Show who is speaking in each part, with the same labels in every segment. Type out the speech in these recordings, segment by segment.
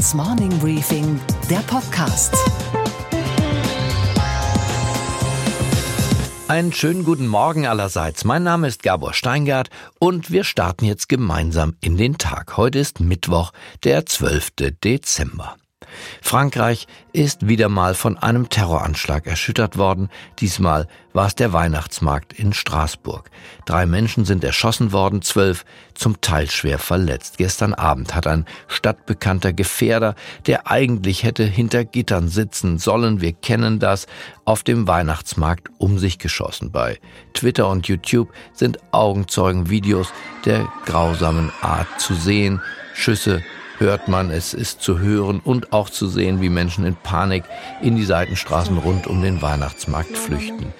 Speaker 1: Handelsblatts Morning Briefing, der Podcast.
Speaker 2: Einen schönen guten Morgen allerseits. Mein Name ist Gabor Steingart und wir starten jetzt gemeinsam in den Tag. Heute ist Mittwoch, der 12. Dezember. Frankreich ist wieder mal von einem Terroranschlag erschüttert worden. Diesmal war es der Weihnachtsmarkt in Straßburg. Drei Menschen sind erschossen worden, zwölf zum Teil schwer verletzt. Gestern Abend hat ein stadtbekannter Gefährder, der eigentlich hätte hinter Gittern sitzen sollen, wir kennen das, auf dem Weihnachtsmarkt um sich geschossen. Bei Twitter und YouTube sind Augenzeugenvideos der grausamen Art zu sehen. Schüsse hört man, es ist zu hören und auch zu sehen, wie Menschen in Panik in die Seitenstraßen rund um den Weihnachtsmarkt flüchten.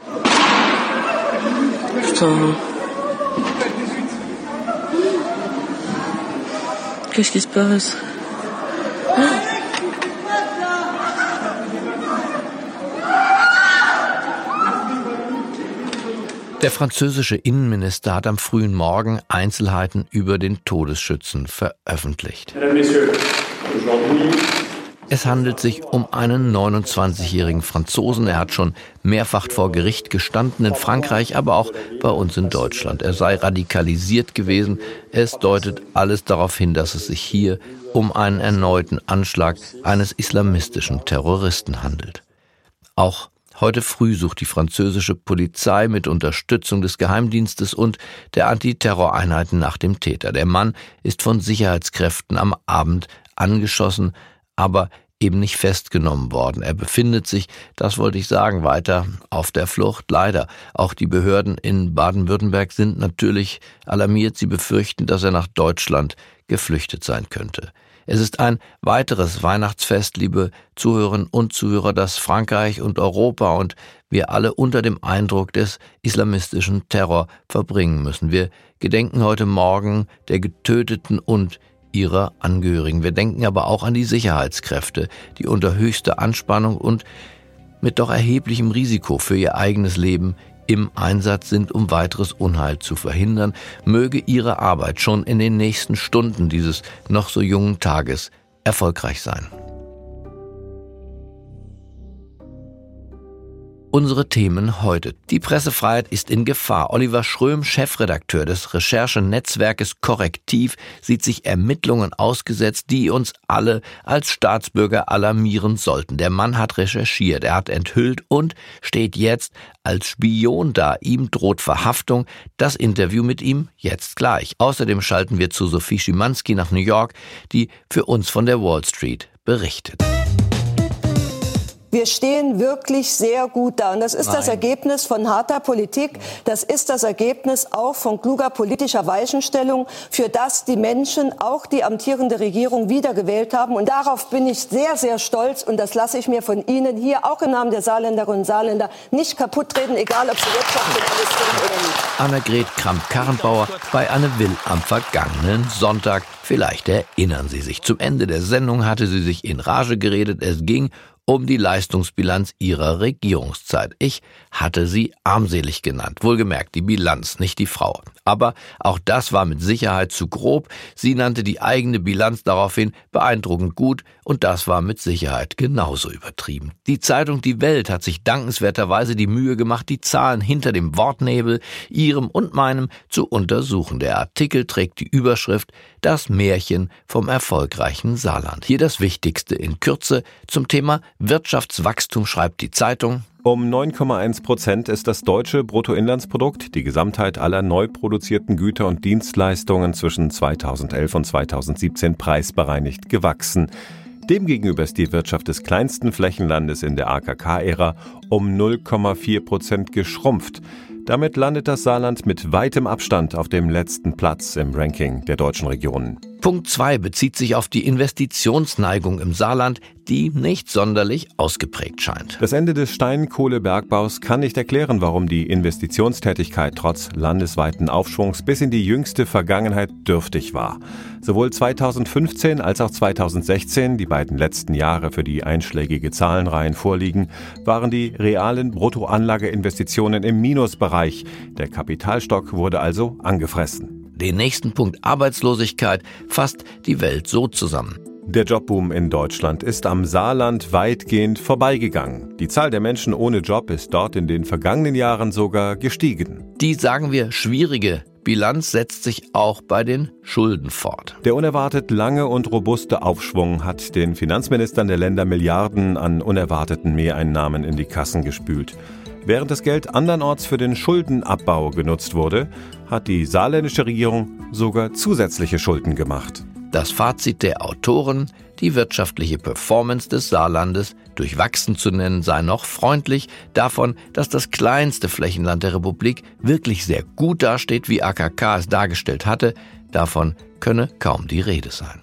Speaker 3: Qu'est-ce qui se passe
Speaker 2: Der französische Innenminister hat am frühen Morgen Einzelheiten über den Todesschützen veröffentlicht. Es handelt sich um einen 29-jährigen Franzosen. Er hat schon mehrfach vor Gericht gestanden in Frankreich, aber auch bei uns in Deutschland. Er sei radikalisiert gewesen. Es deutet alles darauf hin, dass es sich hier um einen erneuten Anschlag eines islamistischen Terroristen handelt. Auch Heute früh sucht die französische Polizei mit Unterstützung des Geheimdienstes und der Antiterroreinheiten nach dem Täter. Der Mann ist von Sicherheitskräften am Abend angeschossen, aber eben nicht festgenommen worden. Er befindet sich, das wollte ich sagen, weiter auf der Flucht. Leider. Auch die Behörden in Baden-Württemberg sind natürlich alarmiert. Sie befürchten, dass er nach Deutschland geflüchtet sein könnte. Es ist ein weiteres Weihnachtsfest, liebe Zuhörerinnen und Zuhörer, das Frankreich und Europa und wir alle unter dem Eindruck des islamistischen Terror verbringen müssen. Wir gedenken heute Morgen der Getöteten und ihrer Angehörigen. Wir denken aber auch an die Sicherheitskräfte, die unter höchster Anspannung und mit doch erheblichem Risiko für ihr eigenes Leben im Einsatz sind, um weiteres Unheil zu verhindern, möge ihre Arbeit schon in den nächsten Stunden dieses noch so jungen Tages erfolgreich sein. Unsere Themen heute. Die Pressefreiheit ist in Gefahr. Oliver Schröm, Chefredakteur des Recherchenetzwerkes Korrektiv, sieht sich Ermittlungen ausgesetzt, die uns alle als Staatsbürger alarmieren sollten. Der Mann hat recherchiert, er hat enthüllt und steht jetzt als Spion da. Ihm droht Verhaftung. Das Interview mit ihm jetzt gleich. Außerdem schalten wir zu Sophie Schimanski nach New York, die für uns von der Wall Street berichtet.
Speaker 4: Wir stehen wirklich sehr gut da. Und das ist Nein. das Ergebnis von harter Politik. Das ist das Ergebnis auch von kluger politischer Weichenstellung, für das die Menschen, auch die amtierende Regierung, wiedergewählt haben. Und darauf bin ich sehr, sehr stolz. Und das lasse ich mir von Ihnen hier auch im Namen der Saarländerinnen und Saarländer nicht kaputtreden, egal ob Sie Wirtschaftsministerin sind oder nicht.
Speaker 2: Annegret Kramp-Karrenbauer bei Anne Will am vergangenen Sonntag. Vielleicht erinnern Sie sich. Zum Ende der Sendung hatte sie sich in Rage geredet. Es ging um die Leistungsbilanz ihrer Regierungszeit. Ich hatte sie armselig genannt. Wohlgemerkt, die Bilanz, nicht die Frau. Aber auch das war mit Sicherheit zu grob. Sie nannte die eigene Bilanz daraufhin beeindruckend gut und das war mit Sicherheit genauso übertrieben. Die Zeitung Die Welt hat sich dankenswerterweise die Mühe gemacht, die Zahlen hinter dem Wortnebel, ihrem und meinem, zu untersuchen. Der Artikel trägt die Überschrift Das Märchen vom erfolgreichen Saarland. Hier das Wichtigste in Kürze zum Thema Wirtschaftswachstum schreibt die Zeitung.
Speaker 5: Um 9,1 Prozent ist das deutsche Bruttoinlandsprodukt, die Gesamtheit aller neu produzierten Güter und Dienstleistungen zwischen 2011 und 2017 preisbereinigt gewachsen. Demgegenüber ist die Wirtschaft des kleinsten Flächenlandes in der AKK-Ära um 0,4 Prozent geschrumpft. Damit landet das Saarland mit weitem Abstand auf dem letzten Platz im Ranking der deutschen Regionen.
Speaker 2: Punkt 2 bezieht sich auf die Investitionsneigung im Saarland, die nicht sonderlich ausgeprägt scheint.
Speaker 5: Das Ende des Steinkohlebergbaus kann nicht erklären, warum die Investitionstätigkeit trotz landesweiten Aufschwungs bis in die jüngste Vergangenheit dürftig war. Sowohl 2015 als auch 2016, die beiden letzten Jahre für die einschlägige Zahlenreihen vorliegen, waren die realen Bruttoanlageinvestitionen im Minusbereich. Der Kapitalstock wurde also angefressen.
Speaker 2: Den nächsten Punkt Arbeitslosigkeit fasst die Welt so zusammen.
Speaker 5: Der Jobboom in Deutschland ist am Saarland weitgehend vorbeigegangen. Die Zahl der Menschen ohne Job ist dort in den vergangenen Jahren sogar gestiegen.
Speaker 2: Die, sagen wir, schwierige Bilanz setzt sich auch bei den Schulden fort.
Speaker 5: Der unerwartet lange und robuste Aufschwung hat den Finanzministern der Länder Milliarden an unerwarteten Mehreinnahmen in die Kassen gespült. Während das Geld andernorts für den Schuldenabbau genutzt wurde, hat die saarländische Regierung sogar zusätzliche Schulden gemacht.
Speaker 2: Das Fazit der Autoren, die wirtschaftliche Performance des Saarlandes durchwachsen zu nennen sei noch freundlich, davon, dass das kleinste Flächenland der Republik wirklich sehr gut dasteht, wie AKK es dargestellt hatte, davon könne kaum die Rede sein.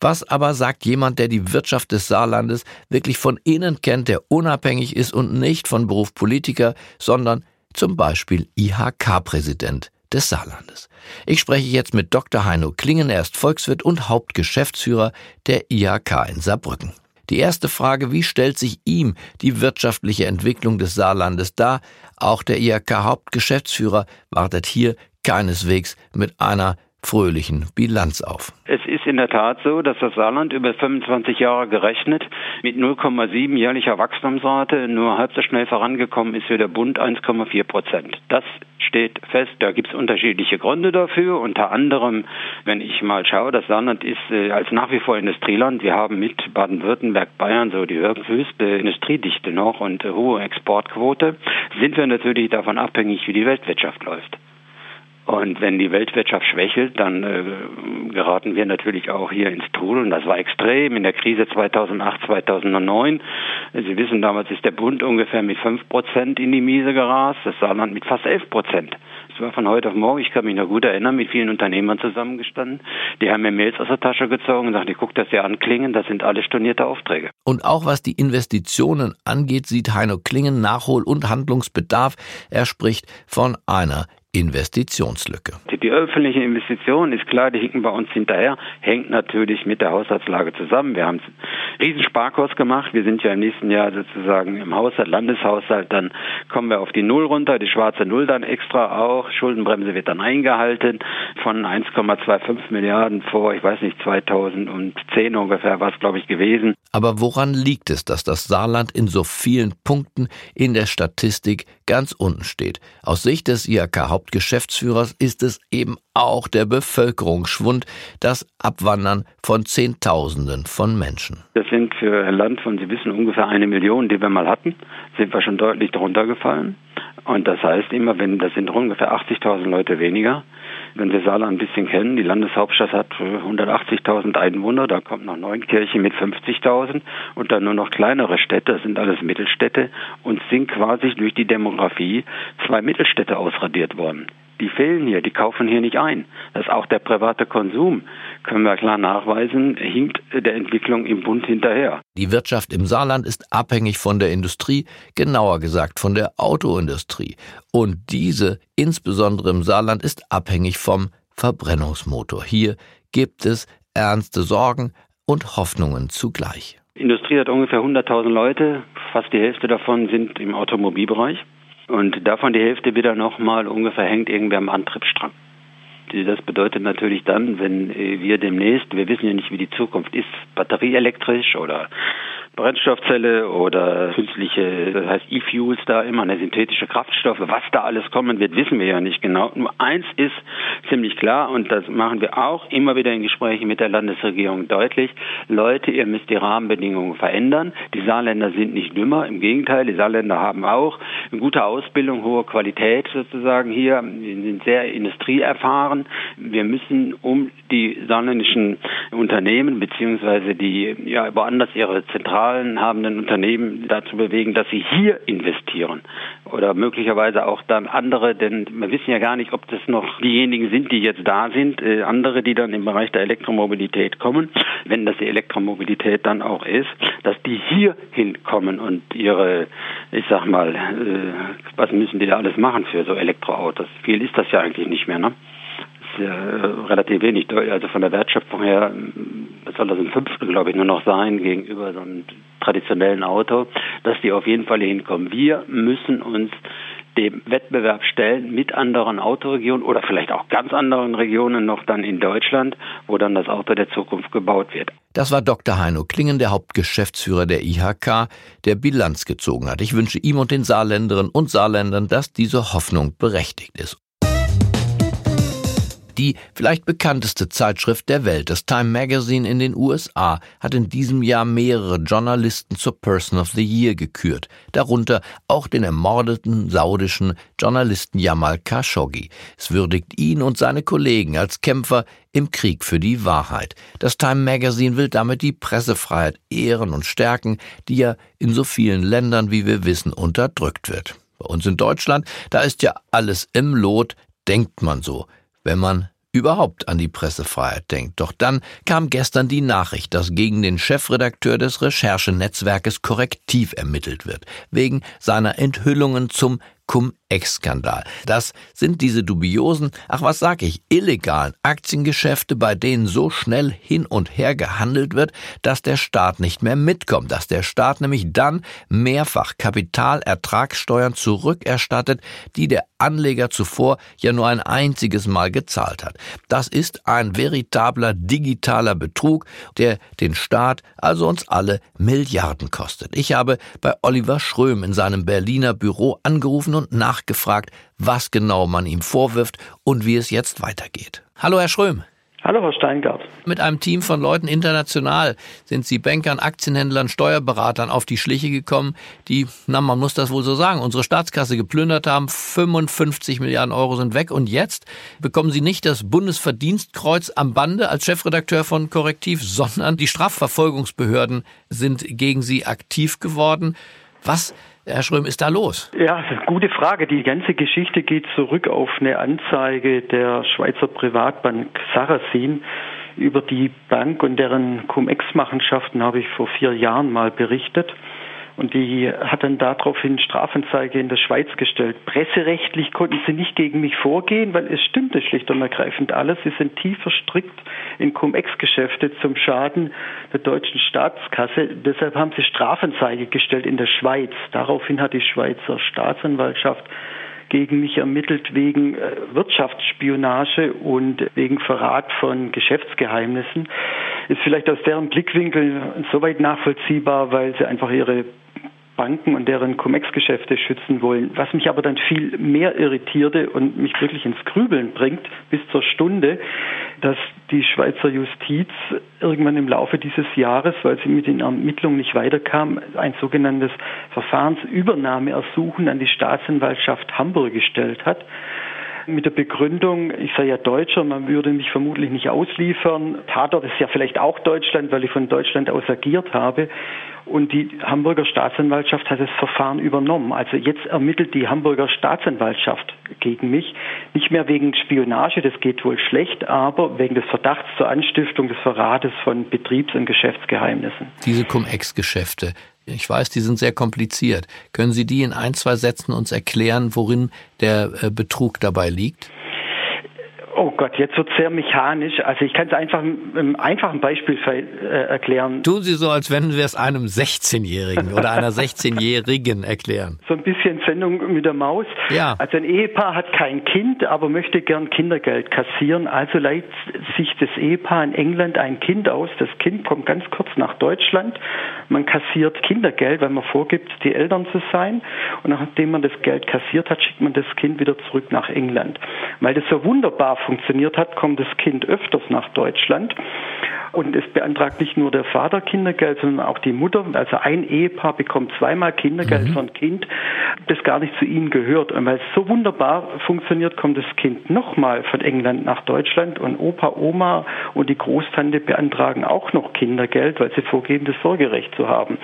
Speaker 2: Was aber sagt jemand, der die Wirtschaft des Saarlandes wirklich von innen kennt, der unabhängig ist und nicht von Beruf Politiker, sondern zum Beispiel IHK-Präsident des Saarlandes. Ich spreche jetzt mit Dr. Heino Klingen, er ist Volkswirt und Hauptgeschäftsführer der IHK in Saarbrücken. Die erste Frage, wie stellt sich ihm die wirtschaftliche Entwicklung des Saarlandes dar? Auch der IHK-Hauptgeschäftsführer wartet hier keineswegs mit einer fröhlichen Bilanz auf.
Speaker 6: Es ist in der Tat so, dass das Saarland über 25 Jahre gerechnet mit 0,7 jährlicher Wachstumsrate nur halb so schnell vorangekommen ist wie der Bund 1,4 Prozent. Das steht fest. Da gibt es unterschiedliche Gründe dafür. Unter anderem, wenn ich mal schaue, das Saarland ist äh, als nach wie vor Industrieland. Wir haben mit Baden-Württemberg, Bayern so die höchste Industriedichte noch und äh, hohe Exportquote. Sind wir natürlich davon abhängig, wie die Weltwirtschaft läuft. Und wenn die Weltwirtschaft schwächelt, dann äh, geraten wir natürlich auch hier ins Trudeln. Das war extrem in der Krise 2008, 2009. Sie wissen, damals ist der Bund ungefähr mit 5 Prozent in die Miese gerast, das Saarland mit fast 11 Prozent. Das war von heute auf morgen, ich kann mich noch gut erinnern, mit vielen Unternehmern zusammengestanden. Die haben mir Mails aus der Tasche gezogen und gesagt, ich guck das ja an, Klingen, das sind alle stornierte Aufträge.
Speaker 2: Und auch was die Investitionen angeht, sieht Heino Klingen Nachhol- und Handlungsbedarf. Er spricht von einer Investitionslücke.
Speaker 6: Die öffentliche Investition ist klar, die hinken bei uns hinterher, hängt natürlich mit der Haushaltslage zusammen. Wir haben einen riesen Sparkurs gemacht. Wir sind ja im nächsten Jahr sozusagen im Haushalt, Landeshaushalt, dann kommen wir auf die Null runter, die schwarze Null dann extra auch. Schuldenbremse wird dann eingehalten von 1,25 Milliarden vor, ich weiß nicht, 2010 ungefähr war es, glaube ich, gewesen.
Speaker 2: Aber woran liegt es, dass das Saarland in so vielen Punkten in der Statistik ganz unten steht? Aus Sicht des IHK Hauptgeschäftsführers ist es eben auch der Bevölkerungsschwund, das Abwandern von Zehntausenden von Menschen.
Speaker 6: Das sind für ein Land von, Sie wissen, ungefähr eine Million, die wir mal hatten, sind wir schon deutlich darunter gefallen. Und das heißt immer, wenn das sind ungefähr 80.000 Leute weniger, wenn Sie Saarland ein bisschen kennen, die Landeshauptstadt hat 180.000 Einwohner, da kommt noch Neunkirchen mit 50.000 und dann nur noch kleinere Städte, das sind alles Mittelstädte und sind quasi durch die Demografie zwei Mittelstädte ausradiert worden die fehlen hier, die kaufen hier nicht ein. Das ist auch der private Konsum, können wir klar nachweisen, hinkt der Entwicklung im Bund hinterher.
Speaker 2: Die Wirtschaft im Saarland ist abhängig von der Industrie, genauer gesagt von der Autoindustrie. Und diese, insbesondere im Saarland, ist abhängig vom Verbrennungsmotor. Hier gibt es ernste Sorgen und Hoffnungen zugleich.
Speaker 6: Die Industrie hat ungefähr 100.000 Leute, fast die Hälfte davon sind im Automobilbereich. Und davon die Hälfte wieder nochmal ungefähr hängt irgendwer am Antriebsstrang. Das bedeutet natürlich dann, wenn äh, wir demnächst, wir wissen ja nicht, wie die Zukunft ist, batterieelektrisch oder Brennstoffzelle oder künstliche, das heißt E-Fuels da immer, eine synthetische Kraftstoffe, was da alles kommen wird, wissen wir ja nicht genau. Nur eins ist ziemlich klar und das machen wir auch immer wieder in Gesprächen mit der Landesregierung deutlich. Leute, ihr müsst die Rahmenbedingungen verändern. Die Saarländer sind nicht dümmer, im Gegenteil, die Saarländer haben auch eine gute Ausbildung, hohe Qualität sozusagen hier, sind sehr industrieerfahren. Wir müssen um die saarländischen Unternehmen beziehungsweise die ja woanders ihre Zentral Zahlen Unternehmen dazu bewegen, dass sie hier investieren oder möglicherweise auch dann andere, denn wir wissen ja gar nicht, ob das noch diejenigen sind, die jetzt da sind, äh, andere, die dann im Bereich der Elektromobilität kommen, wenn das die Elektromobilität dann auch ist, dass die hier hinkommen und ihre, ich sag mal, äh, was müssen die da alles machen für so Elektroautos? Viel ist das ja eigentlich nicht mehr, ne? Äh, relativ wenig, also von der Wertschöpfung her was soll das ein Fünftel, glaube ich, nur noch sein gegenüber so einem traditionellen Auto, dass die auf jeden Fall hinkommen. Wir müssen uns dem Wettbewerb stellen mit anderen Autoregionen oder vielleicht auch ganz anderen Regionen noch dann in Deutschland, wo dann das Auto der Zukunft gebaut wird.
Speaker 2: Das war Dr. Heino Klingen, der Hauptgeschäftsführer der IHK, der Bilanz gezogen hat. Ich wünsche ihm und den Saarländerinnen und Saarländern, dass diese Hoffnung berechtigt ist die vielleicht bekannteste Zeitschrift der Welt, das Time Magazine in den USA, hat in diesem Jahr mehrere Journalisten zur Person of the Year gekürt, darunter auch den ermordeten saudischen Journalisten Jamal Khashoggi. Es würdigt ihn und seine Kollegen als Kämpfer im Krieg für die Wahrheit. Das Time Magazine will damit die Pressefreiheit ehren und stärken, die ja in so vielen Ländern, wie wir wissen, unterdrückt wird. Bei uns in Deutschland, da ist ja alles im Lot, denkt man so wenn man überhaupt an die Pressefreiheit denkt. Doch dann kam gestern die Nachricht, dass gegen den Chefredakteur des Recherchenetzwerkes korrektiv ermittelt wird, wegen seiner Enthüllungen zum Cum-Ex-Skandal. Das sind diese dubiosen, ach was sag ich, illegalen Aktiengeschäfte, bei denen so schnell hin und her gehandelt wird, dass der Staat nicht mehr mitkommt, dass der Staat nämlich dann mehrfach Kapitalertragssteuern zurückerstattet, die der Anleger zuvor ja nur ein einziges Mal gezahlt hat. Das ist ein veritabler digitaler Betrug, der den Staat, also uns alle, Milliarden kostet. Ich habe bei Oliver Schröm in seinem Berliner Büro angerufen und nachgefragt, was genau man ihm vorwirft und wie es jetzt weitergeht. Hallo, Herr Schröm.
Speaker 7: Hallo, Herr Steingart.
Speaker 2: Mit einem Team von Leuten international sind Sie Bankern, Aktienhändlern, Steuerberatern auf die Schliche gekommen, die, na, man muss das wohl so sagen, unsere Staatskasse geplündert haben. 55 Milliarden Euro sind weg. Und jetzt bekommen Sie nicht das Bundesverdienstkreuz am Bande als Chefredakteur von Korrektiv, sondern die Strafverfolgungsbehörden sind gegen Sie aktiv geworden. Was Herr Schröm, ist da los?
Speaker 7: Ja, gute Frage. Die ganze Geschichte geht zurück auf eine Anzeige der Schweizer Privatbank Sarasin. Über die Bank und deren Cum-Ex-Machenschaften habe ich vor vier Jahren mal berichtet. Und die hat dann daraufhin Strafanzeige in der Schweiz gestellt. Presserechtlich konnten sie nicht gegen mich vorgehen, weil es stimmte schlicht und ergreifend alles. Sie sind tief verstrickt in Cum-Ex-Geschäfte zum Schaden der deutschen Staatskasse. Deshalb haben sie Strafanzeige gestellt in der Schweiz. Daraufhin hat die Schweizer Staatsanwaltschaft gegen mich ermittelt wegen äh, Wirtschaftsspionage und wegen Verrat von Geschäftsgeheimnissen. Ist vielleicht aus deren Blickwinkel soweit nachvollziehbar, weil sie einfach ihre Banken und deren Cum-Ex-Geschäfte schützen wollen. Was mich aber dann viel mehr irritierte und mich wirklich ins Grübeln bringt, bis zur Stunde, dass die Schweizer Justiz irgendwann im Laufe dieses Jahres, weil sie mit den Ermittlungen nicht weiterkam, ein sogenanntes Verfahrensübernahmeersuchen an die Staatsanwaltschaft Hamburg gestellt hat mit der Begründung, ich sei ja Deutscher, man würde mich vermutlich nicht ausliefern. Tatort ist ja vielleicht auch Deutschland, weil ich von Deutschland aus agiert habe. Und die Hamburger Staatsanwaltschaft hat das Verfahren übernommen. Also jetzt ermittelt die Hamburger Staatsanwaltschaft gegen mich. Nicht mehr wegen Spionage, das geht wohl schlecht, aber wegen des Verdachts zur Anstiftung des Verrates von Betriebs- und Geschäftsgeheimnissen.
Speaker 2: Diese Cum-Ex-Geschäfte, ich weiß, die sind sehr kompliziert. Können Sie die in ein, zwei Sätzen uns erklären, worin der äh, Betrug dabei liegt?
Speaker 7: Oh Gott, jetzt wird sehr mechanisch. Also ich kann es einfach einem einfachen Beispiel äh, erklären.
Speaker 2: Tun Sie so, als wenn wir es einem 16-Jährigen oder einer 16-Jährigen erklären.
Speaker 7: So ein bisschen Sendung mit der Maus.
Speaker 2: Ja.
Speaker 7: Also ein Ehepaar hat kein Kind, aber möchte gern Kindergeld kassieren. Also leiht sich das Ehepaar in England ein Kind aus. Das Kind kommt ganz kurz nach Deutschland. Man kassiert Kindergeld, weil man vorgibt, die Eltern zu sein. Und nachdem man das Geld kassiert hat, schickt man das Kind wieder zurück nach England. Weil das so wunderbar funktioniert hat, kommt das Kind öfters nach Deutschland. Und es beantragt nicht nur der Vater Kindergeld, sondern auch die Mutter. Also ein Ehepaar bekommt zweimal Kindergeld mhm. von Kind, das gar nicht zu ihnen gehört. Und weil es so wunderbar funktioniert, kommt das Kind nochmal von England nach Deutschland und Opa, Oma und die Großtante beantragen auch noch Kindergeld, weil sie vorgeben, das Sorgerecht zu haben.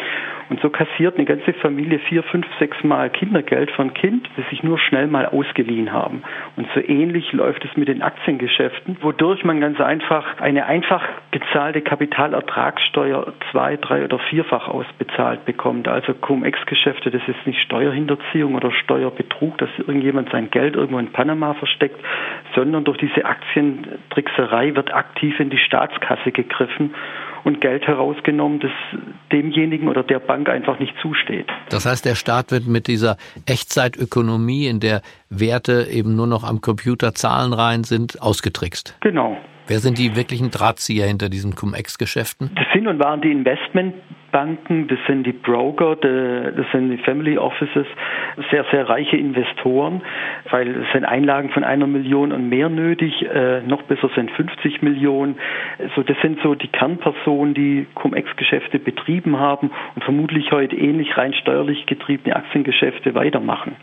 Speaker 7: Und so kassiert eine ganze Familie vier, fünf, sechs Mal Kindergeld von Kind, das sich nur schnell mal ausgeliehen haben. Und so ähnlich läuft es mit den Aktiengeschäften, wodurch man ganz einfach eine einfach gezahlte Kapitalertragssteuer zwei, drei oder vierfach ausbezahlt bekommt. Also Cum-Ex-Geschäfte, das ist nicht Steuerhinterziehung oder Steuerbetrug, dass irgendjemand sein Geld irgendwo in Panama versteckt, sondern durch diese Aktientrickserei wird aktiv in die Staatskasse gegriffen und Geld herausgenommen, das demjenigen oder der Bank einfach nicht zusteht.
Speaker 2: Das heißt, der Staat wird mit dieser Echtzeitökonomie, in der Werte eben nur noch am Computer zahlenrein sind, ausgetrickst.
Speaker 7: Genau.
Speaker 2: Wer sind die wirklichen Drahtzieher hinter diesen Cum-Ex-Geschäften?
Speaker 7: Das sind und waren die Investmentbanken, das sind die Broker, das sind die Family Offices, sehr, sehr reiche Investoren, weil es sind Einlagen von einer Million und mehr nötig, äh, noch besser sind 50 Millionen. Also das sind so die Kernpersonen, die Cum-Ex-Geschäfte betrieben haben und vermutlich heute ähnlich rein steuerlich getriebene Aktiengeschäfte weitermachen.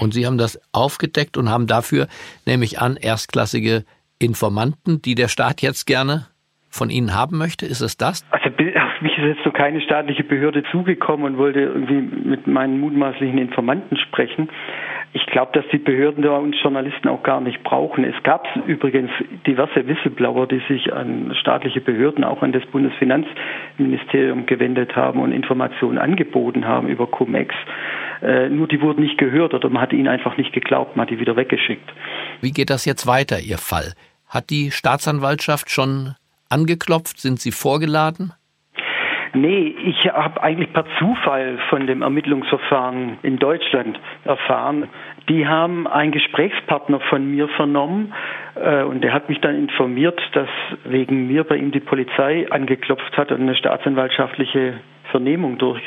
Speaker 2: Und Sie haben das aufgedeckt und haben dafür, nehme ich an, erstklassige Informanten, die der Staat jetzt gerne von Ihnen haben möchte? Ist es das?
Speaker 7: Also auf mich ist jetzt so keine staatliche Behörde zugekommen und wollte irgendwie mit meinen mutmaßlichen Informanten sprechen. Ich glaube, dass die Behörden da uns Journalisten auch gar nicht brauchen. Es gab übrigens diverse Whistleblower, die sich an staatliche Behörden, auch an das Bundesfinanzministerium gewendet haben und Informationen angeboten haben über Cum-Ex. Äh, nur die wurden nicht gehört oder man hat ihnen einfach nicht geglaubt, man hat die wieder weggeschickt.
Speaker 2: Wie geht das jetzt weiter, Ihr Fall? Hat die Staatsanwaltschaft schon angeklopft? Sind Sie vorgeladen?
Speaker 7: Nee, ich habe eigentlich per Zufall von dem Ermittlungsverfahren in Deutschland erfahren. Die haben einen Gesprächspartner von mir vernommen äh, und der hat mich dann informiert, dass wegen mir bei ihm die Polizei angeklopft hat und eine staatsanwaltschaftliche Vernehmung durch,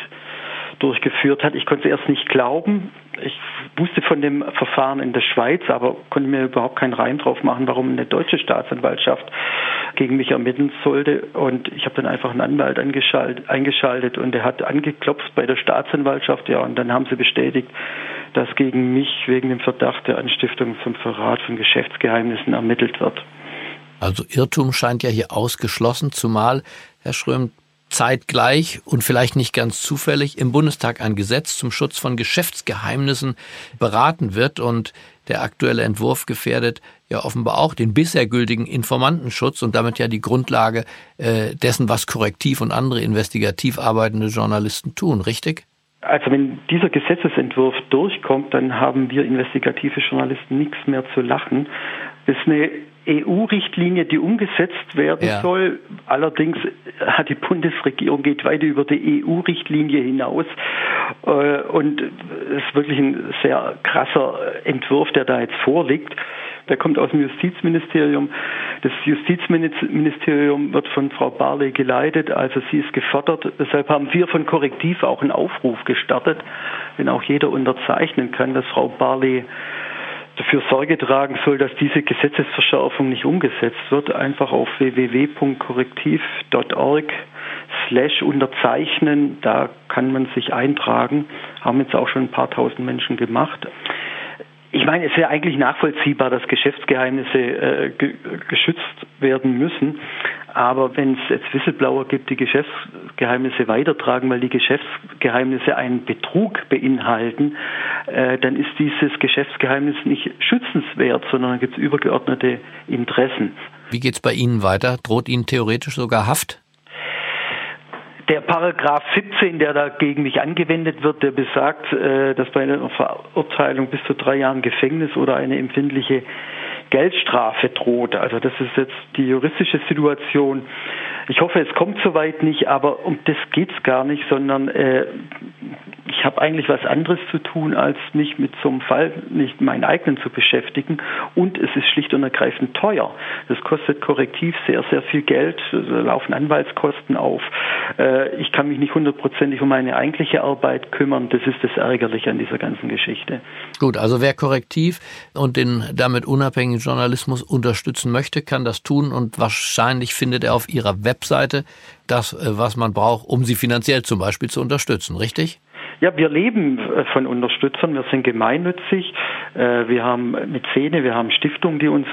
Speaker 7: durchgeführt hat. Ich konnte erst nicht glauben. Ich wusste von dem Verfahren in der Schweiz, aber konnte mir überhaupt keinen Reim drauf machen, warum eine deutsche Staatsanwaltschaft gegen mich ermitteln sollte. Und ich habe dann einfach einen Anwalt eingeschaltet und der hat angeklopft bei der Staatsanwaltschaft, ja, und dann haben sie bestätigt, dass gegen mich wegen dem Verdacht der Anstiftung zum Verrat von Geschäftsgeheimnissen ermittelt wird.
Speaker 2: Also Irrtum scheint ja hier ausgeschlossen, zumal Herr Schröm zeitgleich und vielleicht nicht ganz zufällig im Bundestag ein Gesetz zum Schutz von Geschäftsgeheimnissen beraten wird und der aktuelle Entwurf gefährdet ja offenbar auch den bisher gültigen Informantenschutz und damit ja die Grundlage äh, dessen, was korrektiv und andere investigativ arbeitende Journalisten tun, richtig?
Speaker 7: Also wenn dieser Gesetzesentwurf durchkommt, dann haben wir investigative Journalisten nichts mehr zu lachen. Das ist eine EU-Richtlinie, die umgesetzt werden ja. soll. Allerdings hat die Bundesregierung geht weit über die EU-Richtlinie hinaus äh, und es ist wirklich ein sehr krasser Entwurf, der da jetzt vorliegt. Der kommt aus dem Justizministerium. Das Justizministerium wird von Frau Barley geleitet, also sie ist gefördert. Deshalb haben wir von Korrektiv auch einen Aufruf gestartet, den auch jeder unterzeichnen kann, dass Frau Barley dafür Sorge tragen soll, dass diese Gesetzesverschärfung nicht umgesetzt wird, einfach auf www.korrektiv.org slash unterzeichnen. Da kann man sich eintragen. Haben jetzt auch schon ein paar tausend Menschen gemacht. Ich meine, es ja eigentlich nachvollziehbar, dass Geschäftsgeheimnisse äh, ge geschützt werden müssen. Aber wenn es jetzt Whistleblower gibt, die Geschäftsgeheimnisse weitertragen, weil die Geschäftsgeheimnisse einen Betrug beinhalten, äh, dann ist dieses Geschäftsgeheimnis nicht schützenswert, sondern gibt es übergeordnete Interessen.
Speaker 2: Wie geht es bei Ihnen weiter? Droht Ihnen theoretisch sogar Haft?
Speaker 7: Der Paragraph 17, der da gegen mich angewendet wird, der besagt, äh, dass bei einer Verurteilung bis zu drei Jahren Gefängnis oder eine empfindliche Geldstrafe droht. Also das ist jetzt die juristische Situation. Ich hoffe, es kommt soweit nicht, aber um das geht es gar nicht, sondern äh, ich habe eigentlich was anderes zu tun, als mich mit so einem Fall nicht meinen eigenen zu beschäftigen. Und es ist schlicht und ergreifend teuer. Das kostet korrektiv sehr, sehr viel Geld. Da laufen Anwaltskosten auf. Äh, ich kann mich nicht hundertprozentig um meine eigentliche Arbeit kümmern. Das ist das Ärgerliche an dieser ganzen Geschichte.
Speaker 2: Gut, also wer korrektiv und den damit unabhängigen Journalismus unterstützen möchte, kann das tun und wahrscheinlich findet er auf ihrer Webseite das, äh, was man braucht, um sie finanziell zum Beispiel zu unterstützen, richtig?
Speaker 7: Ja, wir leben äh, von Unterstützern. Wir sind gemeinnützig. Äh, wir haben Mäzene, wir haben Stiftungen, die uns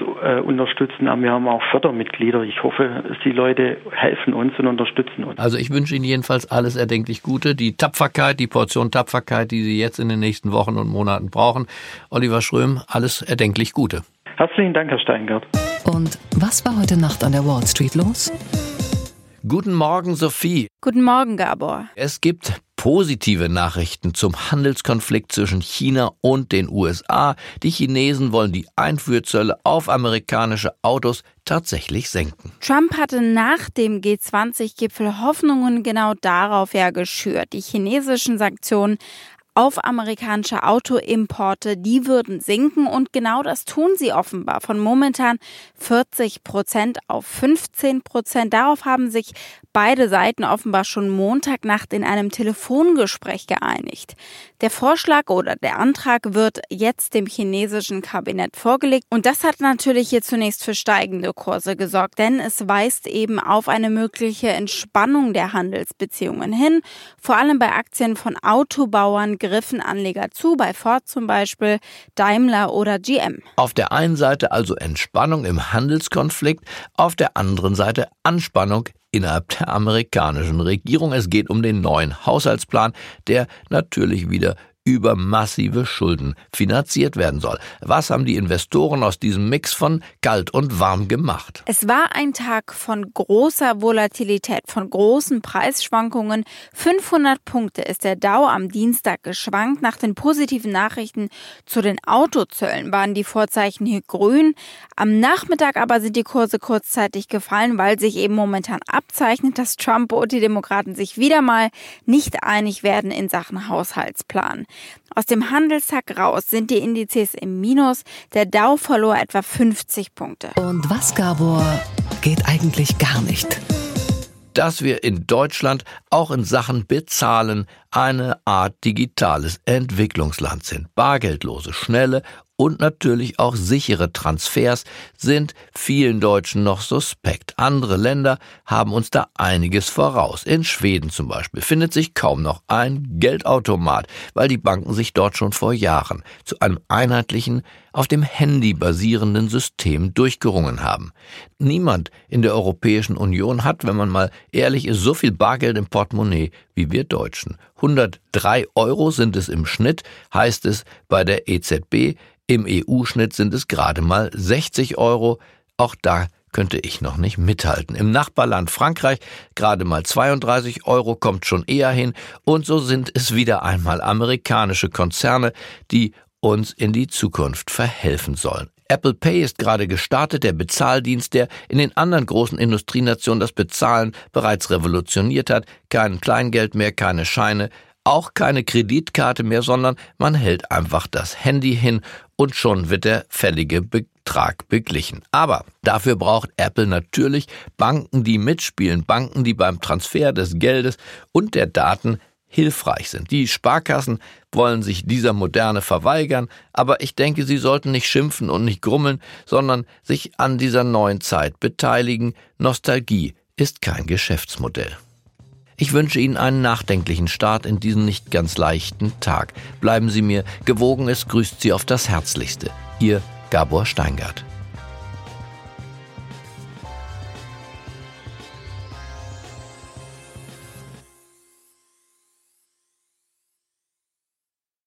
Speaker 7: unterstützen, aber wir haben auch Fördermitglieder. Ich hoffe, die Leute helfen uns und unterstützen uns.
Speaker 2: Also ich wünsche Ihnen jedenfalls alles erdenklich Gute. Die Tapferkeit, die Portion Tapferkeit, die Sie jetzt in den nächsten Wochen und Monaten brauchen. Oliver Schröm, alles erdenklich Gute.
Speaker 7: Herzlichen Dank, Herr Steingart.
Speaker 1: Und was war heute Nacht an der Wall Street los?
Speaker 2: Guten Morgen, Sophie.
Speaker 8: Guten Morgen, Gabor.
Speaker 2: Es gibt positive Nachrichten zum Handelskonflikt zwischen China und den USA. Die Chinesen wollen die Einfuhrzölle auf amerikanische Autos tatsächlich senken.
Speaker 8: Trump hatte nach dem G20-Gipfel Hoffnungen genau darauf ja geschürt. Die chinesischen Sanktionen auf amerikanische Autoimporte, die würden sinken und genau das tun sie offenbar von momentan 40 Prozent auf 15 Prozent. Darauf haben sich beide Seiten offenbar schon Montagnacht in einem Telefongespräch geeinigt. Der Vorschlag oder der Antrag wird jetzt dem chinesischen Kabinett vorgelegt und das hat natürlich hier zunächst für steigende Kurse gesorgt, denn es weist eben auf eine mögliche Entspannung der Handelsbeziehungen hin. Vor allem bei Aktien von Autobauern griffen Anleger zu, bei Ford zum Beispiel, Daimler oder GM.
Speaker 2: Auf der einen Seite also Entspannung im Handelskonflikt, auf der anderen Seite Anspannung innerhalb der amerikanischen Regierung. Es geht um den neuen Haushaltsplan, der natürlich wieder über massive Schulden finanziert werden soll. Was haben die Investoren aus diesem Mix von kalt und warm gemacht?
Speaker 8: Es war ein Tag von großer Volatilität, von großen Preisschwankungen. 500 Punkte ist der Dow am Dienstag geschwankt. Nach den positiven Nachrichten zu den Autozöllen waren die Vorzeichen hier grün. Am Nachmittag aber sind die Kurse kurzzeitig gefallen, weil sich eben momentan abzeichnet, dass Trump und die Demokraten sich wieder mal nicht einig werden in Sachen Haushaltsplan. Aus dem Handelstag raus sind die Indizes im Minus. Der Dow verlor etwa 50 Punkte.
Speaker 1: Und was, Gabor, geht eigentlich gar nicht?
Speaker 2: dass wir in Deutschland auch in Sachen Bezahlen eine Art digitales Entwicklungsland sind. Bargeldlose, schnelle und natürlich auch sichere Transfers sind vielen Deutschen noch suspekt. Andere Länder haben uns da einiges voraus. In Schweden zum Beispiel findet sich kaum noch ein Geldautomat, weil die Banken sich dort schon vor Jahren zu einem einheitlichen, auf dem Handy basierenden System durchgerungen haben. Niemand in der Europäischen Union hat, wenn man mal ehrlich ist, so viel Bargeld im Portemonnaie wie wir Deutschen. 103 Euro sind es im Schnitt, heißt es bei der EZB. Im EU-Schnitt sind es gerade mal 60 Euro. Auch da könnte ich noch nicht mithalten. Im Nachbarland Frankreich gerade mal 32 Euro kommt schon eher hin. Und so sind es wieder einmal amerikanische Konzerne, die uns in die Zukunft verhelfen sollen. Apple Pay ist gerade gestartet, der Bezahldienst, der in den anderen großen Industrienationen das Bezahlen bereits revolutioniert hat. Kein Kleingeld mehr, keine Scheine, auch keine Kreditkarte mehr, sondern man hält einfach das Handy hin und schon wird der fällige Betrag beglichen. Aber dafür braucht Apple natürlich Banken, die mitspielen, Banken, die beim Transfer des Geldes und der Daten hilfreich sind. Die Sparkassen wollen sich dieser Moderne verweigern, aber ich denke, sie sollten nicht schimpfen und nicht grummeln, sondern sich an dieser neuen Zeit beteiligen. Nostalgie ist kein Geschäftsmodell. Ich wünsche Ihnen einen nachdenklichen Start in diesen nicht ganz leichten Tag. Bleiben Sie mir gewogen, es grüßt Sie auf das Herzlichste. Ihr Gabor Steingart.